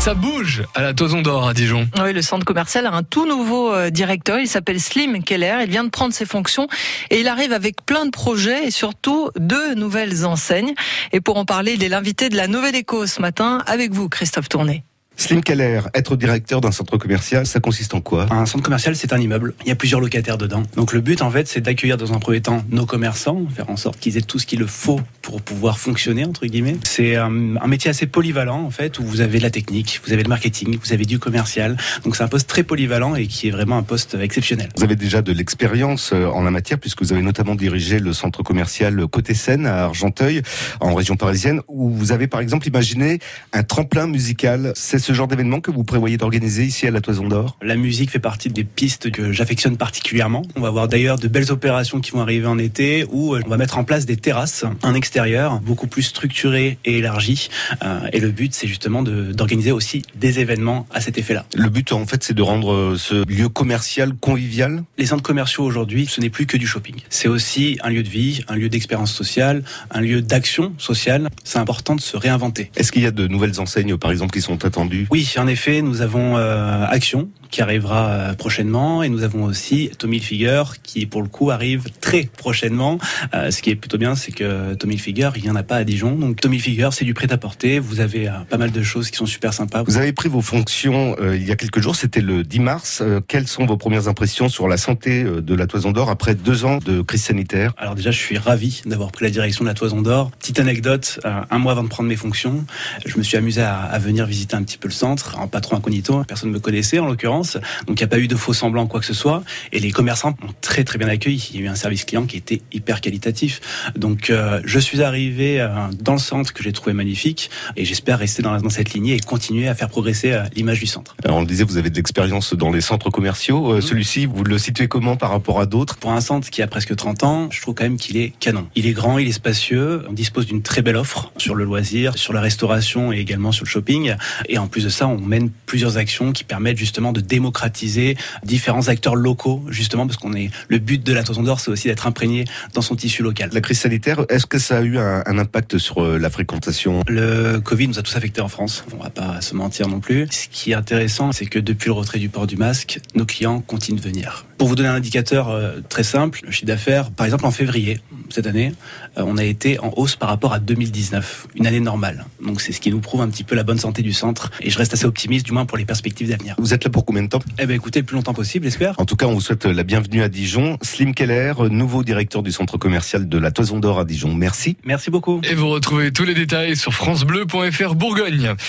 Ça bouge à la Toison d'Or à Dijon. Oui, le centre commercial a un tout nouveau euh, directeur. Il s'appelle Slim Keller. Il vient de prendre ses fonctions et il arrive avec plein de projets et surtout deux nouvelles enseignes. Et pour en parler, il est l'invité de la Nouvelle Écho ce matin avec vous, Christophe Tourné. Slim Keller, être directeur d'un centre commercial, ça consiste en quoi? Un centre commercial, c'est un immeuble. Il y a plusieurs locataires dedans. Donc le but, en fait, c'est d'accueillir dans un premier temps nos commerçants, faire en sorte qu'ils aient tout ce qu'il faut pour pouvoir fonctionner, entre guillemets. C'est un, métier assez polyvalent, en fait, où vous avez la technique, vous avez le marketing, vous avez du commercial. Donc c'est un poste très polyvalent et qui est vraiment un poste exceptionnel. Vous avez déjà de l'expérience euh, en la matière, puisque vous avez notamment dirigé le centre commercial Côté Seine à Argenteuil, en région parisienne, où vous avez par exemple imaginé un tremplin musical. C'est ce genre d'événement que vous prévoyez d'organiser ici à la Toison d'Or? La musique fait partie des pistes que j'affectionne particulièrement. On va avoir d'ailleurs de belles opérations qui vont arriver en été où euh, on va mettre en place des terrasses, un extérieur beaucoup plus structuré et élargi. Euh, et le but, c'est justement d'organiser aussi des événements à cet effet-là. Le but, en fait, c'est de rendre euh, ce lieu commercial convivial Les centres commerciaux aujourd'hui, ce n'est plus que du shopping. C'est aussi un lieu de vie, un lieu d'expérience sociale, un lieu d'action sociale. C'est important de se réinventer. Est-ce qu'il y a de nouvelles enseignes, par exemple, qui sont attendues Oui, en effet, nous avons euh, Action qui arrivera euh, prochainement et nous avons aussi Tommy Hilfiger qui pour le coup arrive très prochainement. Euh, ce qui est plutôt bien, c'est que Tommy Hilfiger, il n'y en a pas à Dijon. Donc Tommy Hilfiger, c'est du prêt-à-porter. Vous avez pas mal de choses qui sont super sympas. Vous avez pris vos fonctions il y a quelques jours, c'était le 10 mars. quelles sont vos premières impressions sur la santé de la Toison d'Or après deux ans de crise sanitaire? Alors déjà, je suis ravi d'avoir pris la direction de la Toison d'Or. Petite anecdote, un mois avant de prendre mes fonctions, je me suis amusé à, à venir visiter un petit peu le centre en patron incognito. Personne ne me connaissait en l'occurrence. Donc il n'y a pas eu de faux semblants, quoi que ce soit. Et les commerçants ont très très bien accueilli. Il y a eu un service client qui était hyper qualitatif. Donc euh, je suis arrivé euh, dans le centre que j'ai trouvé magnifique et j'espère rester dans, dans, cette lignée et continuer à faire progresser euh, l'image du centre. Alors on le disait, vous avez de l'expérience dans les centres commerciaux. Mhm. Celui-ci, vous le situez comment par rapport à d'autres? Pour un centre qui a presque 30 ans, je trouve quand même qu'il est canon. Il est grand, il est spacieux, on dispose d'une très belle offre sur le loisir, sur la restauration et également sur le shopping. Et en plus de ça, on mène plusieurs actions qui permettent justement de démocratiser différents acteurs locaux, justement parce qu'on est le but de la Toison d'Or, c'est aussi d'être imprégné dans son tissu local. La crise sanitaire, est-ce que ça a eu un, un impact sur euh, la fréquentation? Le Covid nous a tous affectés en France. On va pas se mentir non plus. Ce qui est intéressant, c'est que depuis le retrait du port du masque, nos clients continuent de venir. Pour vous donner un indicateur euh, très simple, le chiffre d'affaires, par exemple en février cette année, euh, on a été en hausse par rapport à 2019, une année normale. Donc c'est ce qui nous prouve un petit peu la bonne santé du centre. Et je reste assez optimiste, du moins pour les perspectives d'avenir. Vous êtes là pour combien de temps? Eh ben écoutez, le plus longtemps possible, j'espère. En tout cas, on vous souhaite la bienvenue à Dijon. Slim Keller, nouveau directeur du centre commercial de la Toison d'Or à Dijon. Merci. Merci beaucoup. Et vous retrouvez tous les détails sur francebleu.fr Bourgogne.